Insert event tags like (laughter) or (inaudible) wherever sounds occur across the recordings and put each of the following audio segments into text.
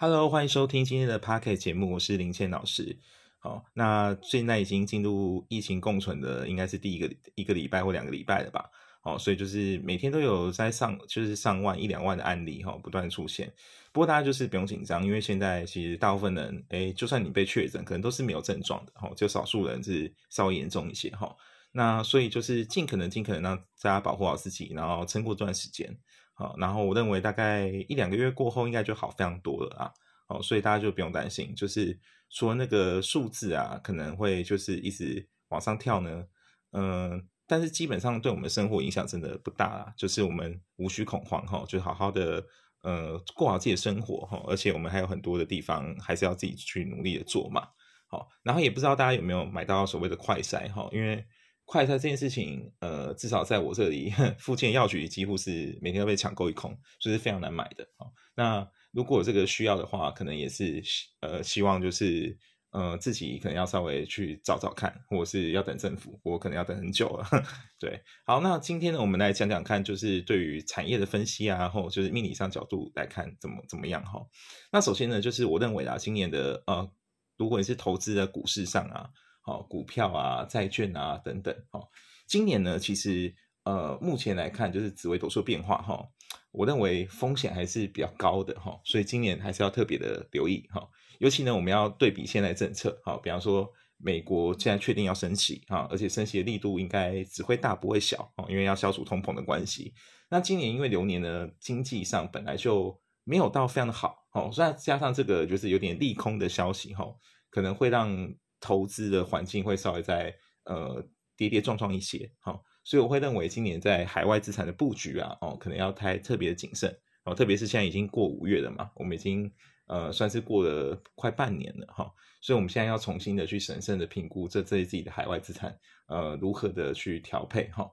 Hello，欢迎收听今天的 Pocket 节目，我是林倩老师。好，那现在已经进入疫情共存的，应该是第一个一个礼拜或两个礼拜了吧？哦，所以就是每天都有在上，就是上万一两万的案例哈，不断出现。不过大家就是不用紧张，因为现在其实大部分人，哎，就算你被确诊，可能都是没有症状的哈，就少数人是稍微严重一些哈。那所以就是尽可能尽可能让大家保护好自己，然后撑过这段时间。好，然后我认为大概一两个月过后，应该就好非常多了啊。好，所以大家就不用担心，就是说那个数字啊，可能会就是一直往上跳呢。嗯，但是基本上对我们生活影响真的不大啊，就是我们无需恐慌哈，就好好的呃过好自己的生活哈。而且我们还有很多的地方还是要自己去努力的做嘛。好，然后也不知道大家有没有买到所谓的快筛哈，因为。快餐这件事情，呃，至少在我这里，(laughs) 附近药局几乎是每天都被抢购一空，就是非常难买的啊。那如果这个需要的话，可能也是呃，希望就是呃，自己可能要稍微去找找看，或是要等政府，我可能要等很久了。(laughs) 对，好，那今天呢，我们来讲讲看，就是对于产业的分析啊，或就是命理上角度来看，怎么怎么样哈。那首先呢，就是我认为啊，今年的呃，如果你是投资在股市上啊。哦，股票啊，债券啊，等等。哦，今年呢，其实呃，目前来看，就是紫微斗数变化哈，我认为风险还是比较高的哈，所以今年还是要特别的留意哈。尤其呢，我们要对比现在政策，哈，比方说美国现在确定要升息哈，而且升息的力度应该只会大不会小哦，因为要消除通膨的关系。那今年因为流年呢，经济上本来就没有到非常的好，哦，所以加上这个就是有点利空的消息哈，可能会让。投资的环境会稍微在呃跌跌撞撞一些，哈，所以我会认为今年在海外资产的布局啊，哦，可能要太特别的谨慎，哦，特别是现在已经过五月了嘛，我们已经呃算是过了快半年了哈，所以我们现在要重新的去审慎的评估这这自己的海外资产呃如何的去调配哈，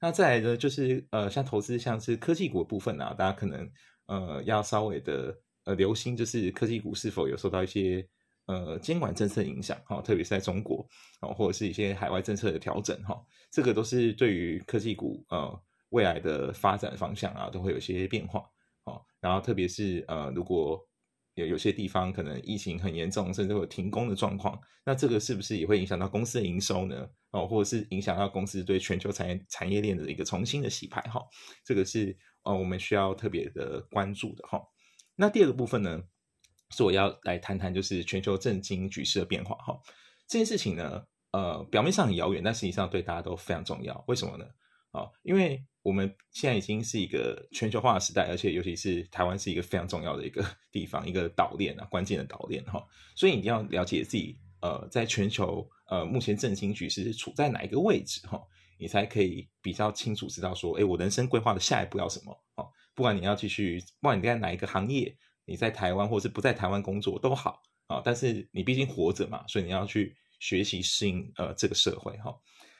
那再来呢就是呃像投资像是科技股的部分啊，大家可能呃要稍微的呃留心，就是科技股是否有受到一些。呃，监管政策影响哈，特别是在中国哦，或者是一些海外政策的调整哈，这个都是对于科技股呃未来的发展方向啊，都会有些变化哦。然后特别是呃，如果有有些地方可能疫情很严重，甚至有停工的状况，那这个是不是也会影响到公司的营收呢？哦，或者是影响到公司对全球产业产业链的一个重新的洗牌哈？这个是呃我们需要特别的关注的哈。那第二个部分呢？是我要来谈谈，就是全球政经局势的变化哈。这件事情呢，呃，表面上很遥远，但实际上对大家都非常重要。为什么呢？啊，因为我们现在已经是一个全球化的时代，而且尤其是台湾是一个非常重要的一个 (laughs) 地方，一个岛链啊，关键的岛链哈。所以你要了解自己，呃，在全球呃目前政经局势是处在哪一个位置哈，你才可以比较清楚知道说，哎，我人生规划的下一步要什么啊？不管你要继续，不管你在哪一个行业。你在台湾或是不在台湾工作都好啊，但是你毕竟活着嘛，所以你要去学习适应呃这个社会哈。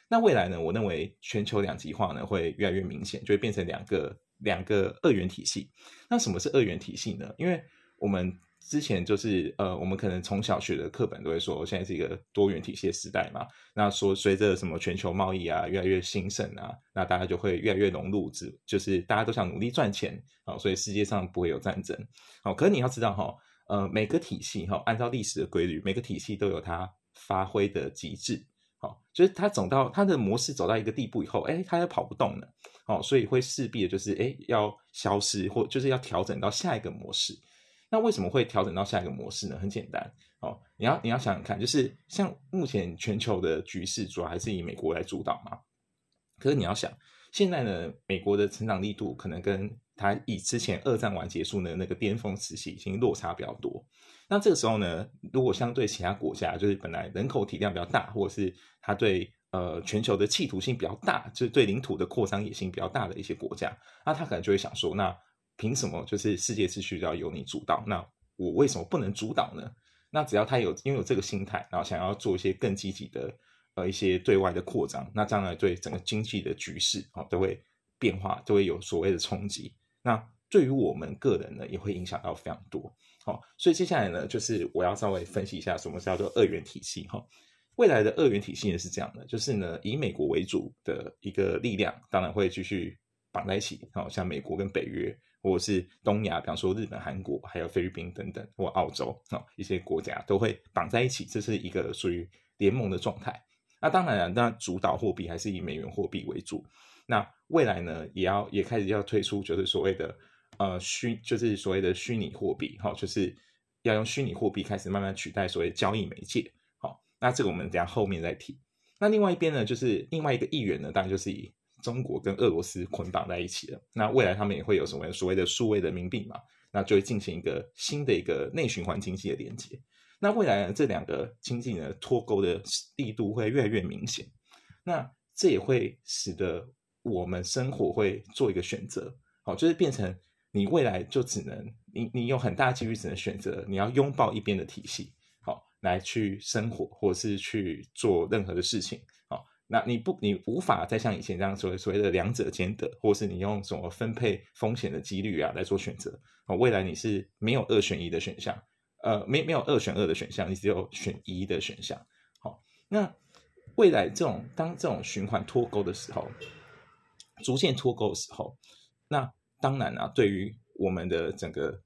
那未来呢，我认为全球两极化呢会越来越明显，就会变成两个两个二元体系。那什么是二元体系呢？因为我们之前就是呃，我们可能从小学的课本都会说，现在是一个多元体系的时代嘛。那说随着什么全球贸易啊越来越兴盛啊，那大家就会越来越融入，只就是大家都想努力赚钱啊，所以世界上不会有战争。好，可是你要知道哈，呃，每个体系哈，按照历史的规律，每个体系都有它发挥的极致。好，就是它走到它的模式走到一个地步以后，哎，它又跑不动了。哦，所以会势必的就是哎要消失，或就是要调整到下一个模式。那为什么会调整到下一个模式呢？很简单哦，你要你要想想看，就是像目前全球的局势主要还是以美国来主导嘛。可是你要想，现在呢，美国的成长力度可能跟它以之前二战完结束的那个巅峰时期已经落差比较多。那这个时候呢，如果相对其他国家，就是本来人口体量比较大，或者是它对呃全球的企图性比较大，就是对领土的扩张野心比较大的一些国家，那他可能就会想说，那。凭什么就是世界秩序要由你主导？那我为什么不能主导呢？那只要他有拥有这个心态，然后想要做一些更积极的呃一些对外的扩张，那将来对整个经济的局势啊都会变化，都会有所谓的冲击。那对于我们个人呢，也会影响到非常多。好，所以接下来呢，就是我要稍微分析一下什么叫做二元体系。哈，未来的二元体系呢是这样的，就是呢以美国为主的一个力量，当然会继续绑在一起。好，像美国跟北约。或者是东亚，比方说日本、韩国，还有菲律宾等等，或澳洲啊一些国家都会绑在一起，这是一个属于联盟的状态。那当然了，那主导货币还是以美元货币为主。那未来呢，也要也开始要推出，就是所谓的呃虚，就是所谓的虚拟货币，哈，就是要用虚拟货币开始慢慢取代所谓交易媒介。好，那这个我们等下后面再提。那另外一边呢，就是另外一个议员呢，当然就是以中国跟俄罗斯捆绑在一起了。那未来他们也会有什么所谓的数位人民币嘛？那就会进行一个新的一个内循环经济的连接。那未来呢，这两个经济呢脱钩的力度会越来越明显。那这也会使得我们生活会做一个选择，好，就是变成你未来就只能你你有很大几率只能选择你要拥抱一边的体系，好，来去生活或者是去做任何的事情，好，那你不你无法再像以前这样所谓所谓的两者兼得，或是你用什么分配风险的几率啊来做选择，好，未来你是没有二选一的选项。呃，没没有二选二的选项，你只有选一的选项。好，那未来这种当这种循环脱钩的时候，逐渐脱钩的时候，那当然啊，对于我们的整个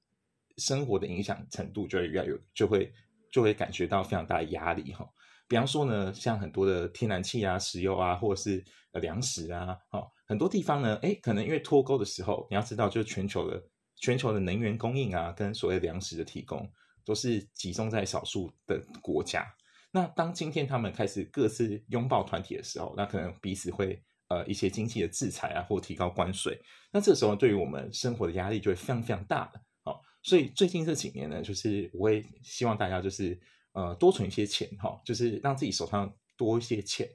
生活的影响程度就会越来越，就会就会感觉到非常大的压力哈。比方说呢，像很多的天然气啊、石油啊，或者是呃粮食啊，哦，很多地方呢，哎，可能因为脱钩的时候，你要知道，就是全球的全球的能源供应啊，跟所谓粮食的提供。都是集中在少数的国家。那当今天他们开始各自拥抱团体的时候，那可能彼此会呃一些经济的制裁啊，或提高关税。那这时候对于我们生活的压力就会非常非常大的。好，所以最近这几年呢，就是我会希望大家就是呃多存一些钱哈，就是让自己手上多一些钱，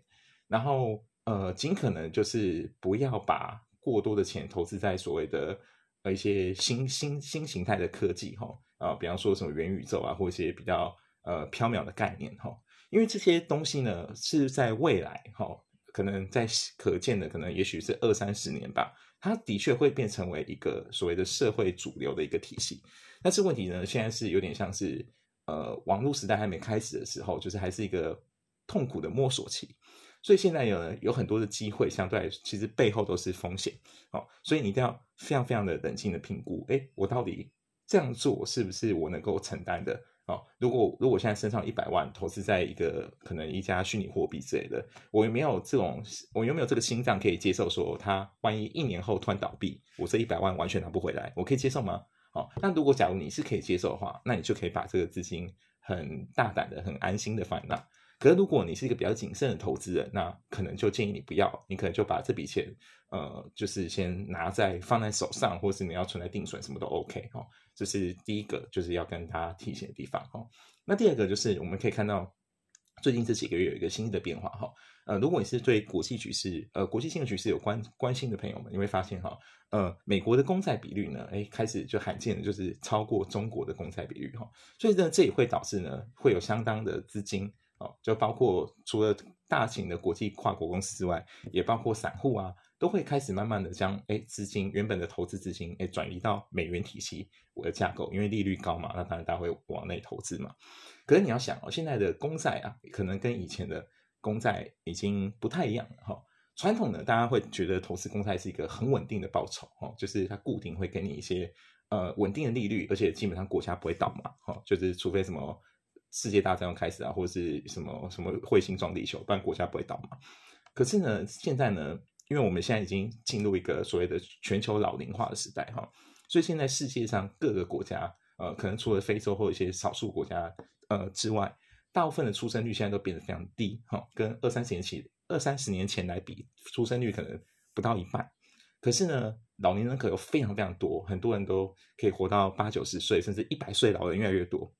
然后呃尽可能就是不要把过多的钱投资在所谓的呃一些新新新形态的科技哈。啊，比方说什么元宇宙啊，或一些比较呃缥缈的概念哈，因为这些东西呢是在未来哈，可能在可见的可能也许是二三十年吧，它的确会变成为一个所谓的社会主流的一个体系。但是问题呢，现在是有点像是呃网络时代还没开始的时候，就是还是一个痛苦的摸索期，所以现在有有很多的机会，相对来其实背后都是风险哦，所以你一定要非常非常的冷静的评估，哎，我到底。这样做是不是我能够承担的？哦，如果如果现在身上一百万投资在一个可能一家虚拟货币之类的，我有没有这种，我有没有这个心脏可以接受？说它万一一年后突然倒闭，我这一百万完全拿不回来，我可以接受吗？那如果假如你是可以接受的话，那你就可以把这个资金很大胆的、很安心的放那。可是如果你是一个比较谨慎的投资人，那可能就建议你不要，你可能就把这笔钱，呃，就是先拿在放在手上，或是你要存在定存，什么都 OK 哦。这是第一个，就是要跟大家提醒的地方哦。那第二个就是我们可以看到，最近这几个月有一个新的变化哈。呃，如果你是对国际局势、呃国际性的局势有关关心的朋友们，你会发现哈，呃，美国的公债比率呢，哎，开始就罕见的就是超过中国的公债比率哈。所以呢，这也会导致呢，会有相当的资金。哦，就包括除了大型的国际跨国公司之外，也包括散户啊，都会开始慢慢的将哎资金原本的投资资金哎转移到美元体系我的架构，因为利率高嘛，那当然大家会往内投资嘛。可是你要想哦，现在的公债啊，可能跟以前的公债已经不太一样了哈。传统的大家会觉得投资公债是一个很稳定的报酬哦，就是它固定会给你一些呃稳定的利率，而且基本上国家不会倒嘛，哈，就是除非什么。世界大战要开始啊，或者是什么什么彗星撞地球，不然国家不会倒嘛。可是呢，现在呢，因为我们现在已经进入一个所谓的全球老龄化的时代哈，所以现在世界上各个国家，呃，可能除了非洲或一些少数国家呃之外，大部分的出生率现在都变得非常低哈，跟二三十年前二三十年前来比，出生率可能不到一半。可是呢，老年人可有非常非常多，很多人都可以活到八九十岁，甚至一百岁，老人越来越多。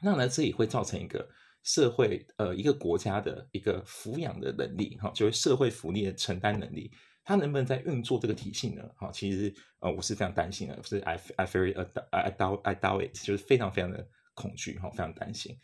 那呢，这也会造成一个社会呃一个国家的一个抚养的能力哈，就是社会福利的承担能力，它能不能在运作这个体系呢？哈，其实呃我是非常担心的，是 I I very I doubt I doubt it，就是非常非常的恐惧哈，非常担心。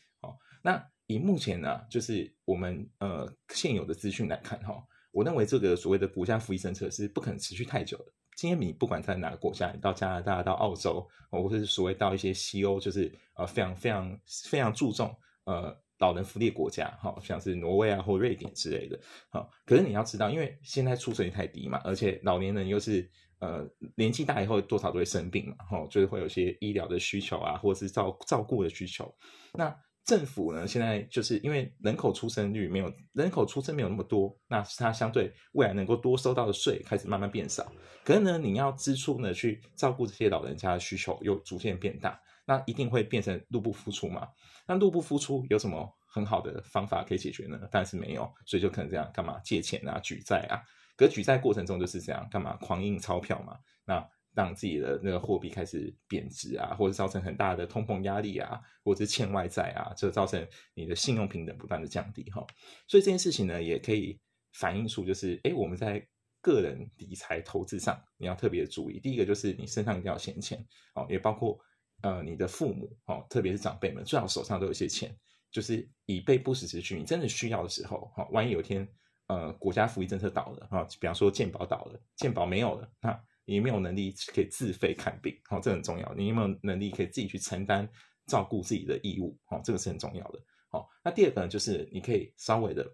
那以目前呢，就是我们呃现有的资讯来看哈，我认为这个所谓的国家福利政策是不可能持续太久的。今天你不管在哪个国家，你到加拿大、到澳洲，或者是所谓到一些西欧，就是呃非常非常非常注重呃老人福利国家，哈，像是挪威啊或瑞典之类的，好。可是你要知道，因为现在出生率太低嘛，而且老年人又是呃年纪大以后多少都会生病嘛，吼，就是会有些医疗的需求啊，或者是照照顾的需求。那政府呢，现在就是因为人口出生率没有人口出生没有那么多，那它相对未来能够多收到的税开始慢慢变少。可是呢，你要支出呢去照顾这些老人家的需求又逐渐变大，那一定会变成入不敷出嘛？那入不敷出有什么很好的方法可以解决呢？但是没有，所以就可能这样干嘛借钱啊、举债啊。可举债过程中就是这样干嘛狂印钞票嘛？那。让自己的那个货币开始贬值啊，或者造成很大的通膨压力啊，或者是欠外债啊，这造成你的信用平等不断的降低哈。所以这件事情呢，也可以反映出就是，哎，我们在个人理财投资上，你要特别注意。第一个就是你身上一定要闲钱哦，也包括呃你的父母哦，特别是长辈们，最好手上都有一些钱，就是以备不时之需。你真的需要的时候，哈，万一有一天呃国家福利政策倒了啊，比方说健保倒了，健保没有了，那。你没有能力可以自费看病？好，这很重要。你有没有能力可以自己去承担照顾自己的义务？好，这个是很重要的。好，那第二个呢，就是你可以稍微的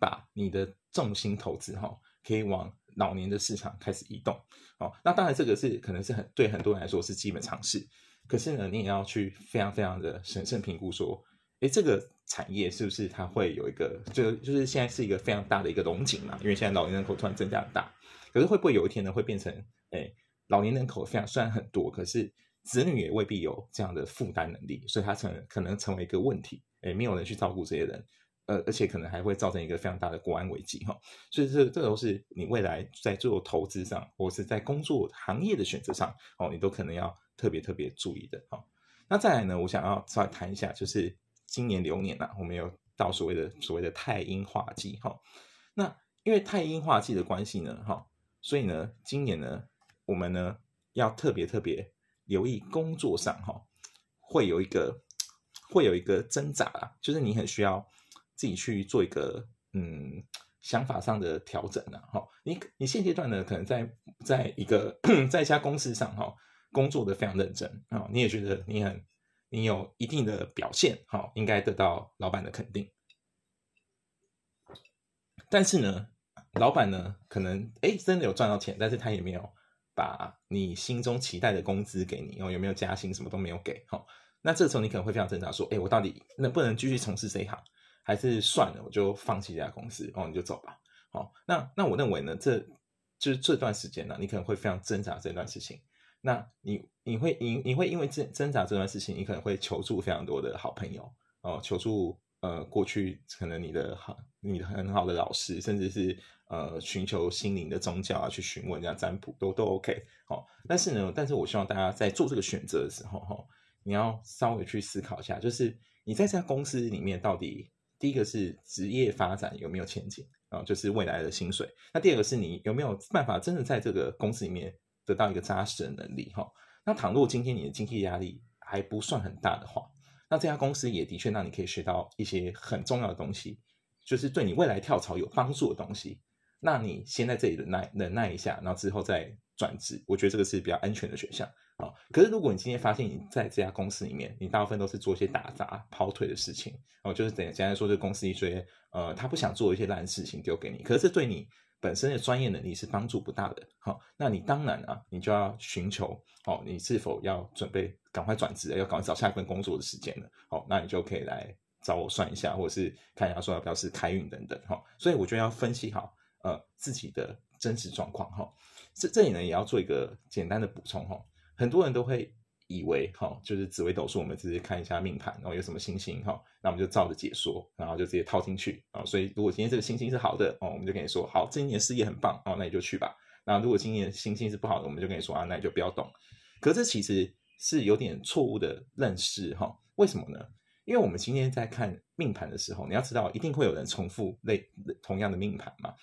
把你的重心投资哈，可以往老年的市场开始移动。好，那当然这个是可能是很对很多人来说是基本常识。可是呢，你也要去非常非常的审慎评估说，诶，这个产业是不是它会有一个，就就是现在是一个非常大的一个龙井嘛？因为现在老年人口突然增加很大。可是会不会有一天呢，会变成哎，老年人口非常虽然很多，可是子女也未必有这样的负担能力，所以他成可能成为一个问题，哎，没有人去照顾这些人，呃，而且可能还会造成一个非常大的国安危机哈。所以这这都是你未来在做投资上，或是在工作行业的选择上，哦，你都可能要特别特别注意的哈。那再来呢，我想要再谈一下，就是今年流年呐，我们有到所谓的所谓的太阴化忌哈。那因为太阴化忌的关系呢，哈。所以呢，今年呢，我们呢要特别特别留意工作上哈，会有一个会有一个挣扎啊，就是你很需要自己去做一个嗯想法上的调整啊。哈。你你现阶段呢，可能在在一个在一家公司上哈，工作的非常认真啊，你也觉得你很你有一定的表现哈，应该得到老板的肯定，但是呢。老板呢，可能哎真的有赚到钱，但是他也没有把你心中期待的工资给你，哦，有没有加薪，什么都没有给，哈。那这时候你可能会非常挣扎，说，哎，我到底能不能继续从事这一行，还是算了，我就放弃这家公司，哦，你就走吧，好。那那我认为呢，这就是这段时间呢，你可能会非常挣扎这段事情。那你你会你你会因为挣挣扎这段事情，你可能会求助非常多的好朋友，哦，求助呃过去可能你的好你很好的老师，甚至是。呃，寻求心灵的宗教啊，去询问这样占卜都都 OK 好，但是呢，但是我希望大家在做这个选择的时候，哈，你要稍微去思考一下，就是你在这家公司里面到底第一个是职业发展有没有前景啊，就是未来的薪水。那第二个是你有没有办法真的在这个公司里面得到一个扎实的能力哈。那倘若今天你的经济压力还不算很大的话，那这家公司也的确让你可以学到一些很重要的东西，就是对你未来跳槽有帮助的东西。那你先在这里忍耐忍耐一下，然后之后再转职，我觉得这个是比较安全的选项啊。可是如果你今天发现你在这家公司里面，你大部分都是做一些打杂跑腿的事情，哦，就是等简单说，这公司一些呃，他不想做一些烂事情丢给你，可是对你本身的专业能力是帮助不大的。好，那你当然啊，你就要寻求哦，你是否要准备赶快转职，要赶快找下一份工作的时间了。好，那你就可以来找我算一下，或者是看一下说要不要是开运等等。哈，所以我觉得要分析好。呃，自己的真实状况哈，这这里呢也要做一个简单的补充哈。很多人都会以为哈，就是紫微斗数，我们直接看一下命盘，然后有什么星星哈，那我们就照着解说，然后就直接套进去啊。所以如果今天这个星星是好的哦，我们就跟你说好，这一年事业很棒哦，那你就去吧。那如果今年星星是不好的，我们就跟你说啊，那你就不要动。可这其实是有点错误的认识哈。为什么呢？因为我们今天在看命盘的时候，你要知道一定会有人重复类同样的命盘嘛。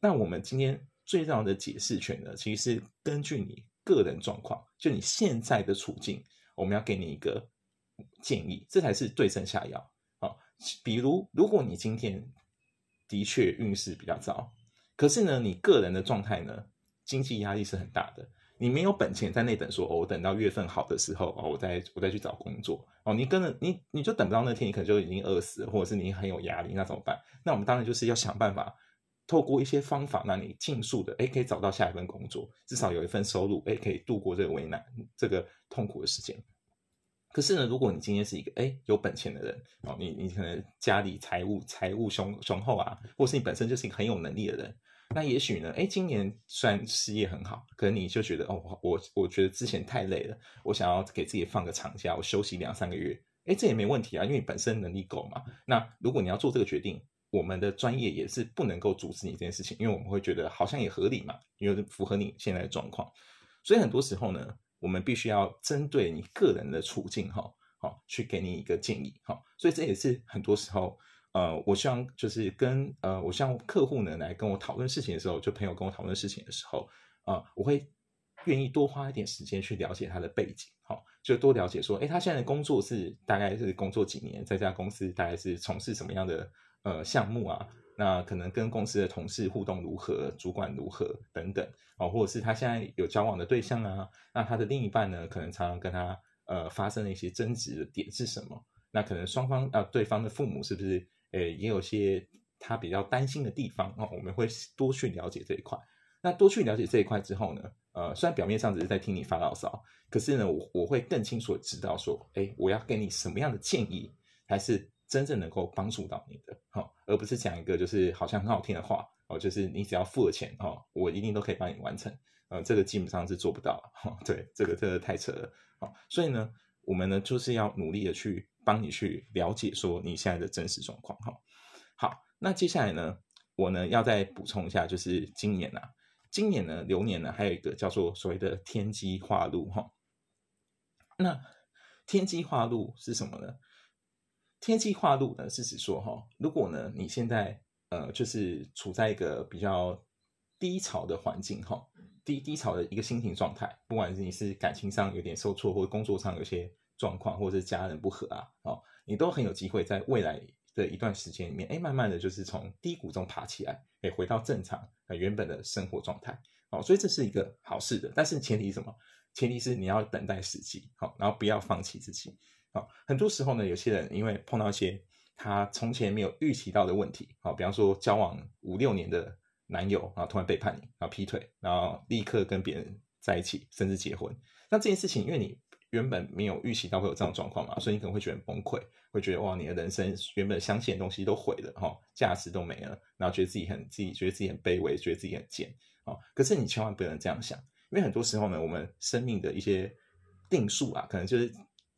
那我们今天最重要的解释权呢，其实是根据你个人状况，就你现在的处境，我们要给你一个建议，这才是对症下药啊。比如，如果你今天的确运势比较糟，可是呢，你个人的状态呢，经济压力是很大的，你没有本钱在那等，说哦，我等到月份好的时候哦，我再我再去找工作哦，你跟着你你就等不到那天，你可能就已经饿死了，或者是你很有压力，那怎么办？那我们当然就是要想办法。透过一些方法，让你尽速的哎可以找到下一份工作，至少有一份收入，哎可以度过这个为难、这个痛苦的时间。可是呢，如果你今天是一个哎有本钱的人哦，你你可能家里财务财务雄雄厚啊，或是你本身就是一个很有能力的人，那也许呢，哎今年虽然事业很好，可能你就觉得哦，我我觉得之前太累了，我想要给自己放个长假，我休息两三个月，哎这也没问题啊，因为你本身能力够嘛。那如果你要做这个决定，我们的专业也是不能够阻止你这件事情，因为我们会觉得好像也合理嘛，因为符合你现在的状况，所以很多时候呢。我们必须要针对你个人的处境，哈，好，去给你一个建议，哈，所以这也是很多时候，呃，我希望就是跟呃，我希望客户呢来跟我讨论事情的时候，就朋友跟我讨论事情的时候，啊，我会愿意多花一点时间去了解他的背景，好，就多了解说，哎，他现在的工作是大概是工作几年，在这家公司大概是从事什么样的呃项目啊？那可能跟公司的同事互动如何，主管如何等等，哦，或者是他现在有交往的对象啊，那他的另一半呢，可能常常跟他呃发生了一些争执的点是什么？那可能双方啊，对方的父母是不是呃也有些他比较担心的地方哦？我们会多去了解这一块。那多去了解这一块之后呢，呃，虽然表面上只是在听你发牢骚，可是呢，我我会更清楚的知道说，哎，我要给你什么样的建议，还是。真正能够帮助到你的，哈，而不是讲一个就是好像很好听的话哦，就是你只要付了钱哈，我一定都可以帮你完成，呃，这个基本上是做不到，哈，对，这个真的太扯了，好，所以呢，我们呢就是要努力的去帮你去了解说你现在的真实状况，哈，好，那接下来呢，我呢要再补充一下，就是今年啊，今年呢流年呢还有一个叫做所谓的天机化禄，哈，那天机化禄是什么呢？天气化禄呢，是指说哈，如果呢你现在呃就是处在一个比较低潮的环境哈，低低潮的一个心情状态，不管是你是感情上有点受挫，或者工作上有些状况，或者是家人不和啊，哦，你都很有机会在未来的一段时间里面，哎，慢慢的就是从低谷中爬起来，哎，回到正常呃原本的生活状态，哦，所以这是一个好事的，但是前提是什么？前提是你要等待时机，好，然后不要放弃自己。啊，很多时候呢，有些人因为碰到一些他从前没有预期到的问题，啊，比方说交往五六年的男友啊，突然背叛你，然后劈腿，然后立刻跟别人在一起，甚至结婚。那这件事情，因为你原本没有预期到会有这种状况嘛，所以你可能会觉得崩溃，会觉得哇，你的人生原本相信的东西都毁了，哈，价值都没了，然后觉得自己很自己觉得自己很卑微，觉得自己很贱，啊，可是你千万不能这样想，因为很多时候呢，我们生命的一些定数啊，可能就是。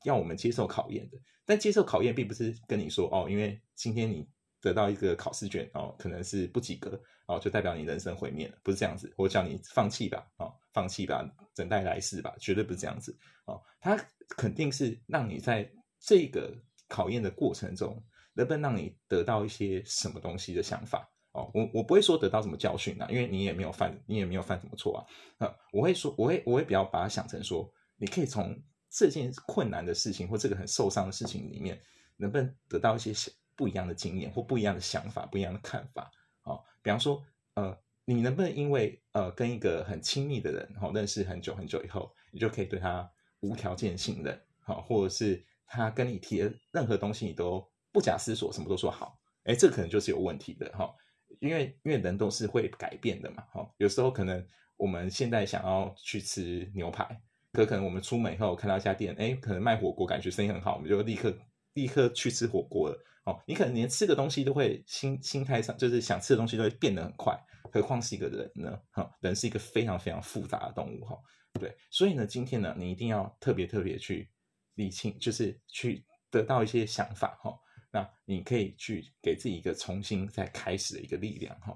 要我们接受考验的，但接受考验并不是跟你说哦，因为今天你得到一个考试卷哦，可能是不及格哦，就代表你人生毁灭了，不是这样子。我叫你放弃吧，哦，放弃吧，等待来世吧，绝对不是这样子哦。他肯定是让你在这个考验的过程中，能不能让你得到一些什么东西的想法哦。我我不会说得到什么教训啊，因为你也没有犯，你也没有犯什么错啊。啊，我会说，我会我会比较把它想成说，你可以从。这件困难的事情或这个很受伤的事情里面，能不能得到一些不一样的经验或不一样的想法、不一样的看法？啊，比方说，呃，你能不能因为呃跟一个很亲密的人，哈，认识很久很久以后，你就可以对他无条件信任，好，或者是他跟你提的任何东西，你都不假思索，什么都说好？哎，这可能就是有问题的，哈，因为因为人都是会改变的嘛，哈，有时候可能我们现在想要去吃牛排。可可能我们出门以后看到一家店，哎，可能卖火锅，感觉生意很好，我们就立刻立刻去吃火锅了。哦，你可能连吃个东西都会心心态上，就是想吃的东西都会变得很快，何况是一个人呢？哈，人是一个非常非常复杂的动物，哈，对。所以呢，今天呢，你一定要特别特别去理清，就是去得到一些想法，哈。那你可以去给自己一个重新再开始的一个力量，哈。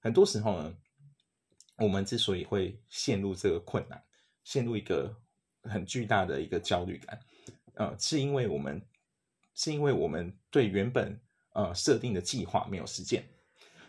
很多时候呢，我们之所以会陷入这个困难。陷入一个很巨大的一个焦虑感，呃，是因为我们是因为我们对原本呃设定的计划没有实践。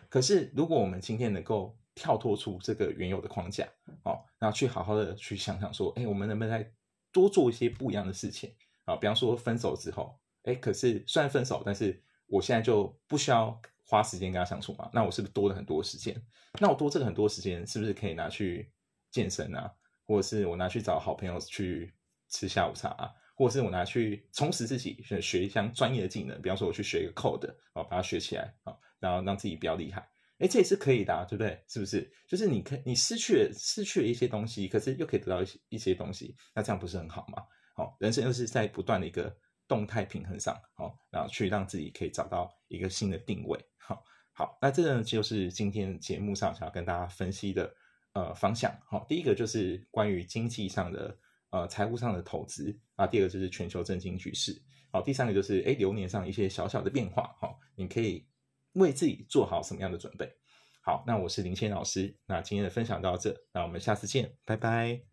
可是，如果我们今天能够跳脱出这个原有的框架，哦，然后去好好的去想想说，哎，我们能不能再多做一些不一样的事情啊？比方说分手之后，哎，可是虽然分手，但是我现在就不需要花时间跟他相处嘛？那我是不是多了很多时间？那我多这个很多时间，是不是可以拿去健身啊？或者是我拿去找好朋友去吃下午茶啊，或者是我拿去充实自己，学一项专业的技能，比方说我去学一个 code 哦，把它学起来啊，然后让自己比较厉害。哎，这也是可以的，啊对不对？是不是？就是你可你失去了失去了一些东西，可是又可以得到一些一些东西，那这样不是很好吗？好，人生又是在不断的一个动态平衡上，好，然后去让自己可以找到一个新的定位。好，好，那这个就是今天节目上想要跟大家分析的呃方向。好，第一个就是关于经济上的呃财务上的投资啊，第二个就是全球政经局势。好，第三个就是哎流年上一些小小的变化。好，你可以。为自己做好什么样的准备？好，那我是林谦老师，那今天的分享到这，那我们下次见，拜拜。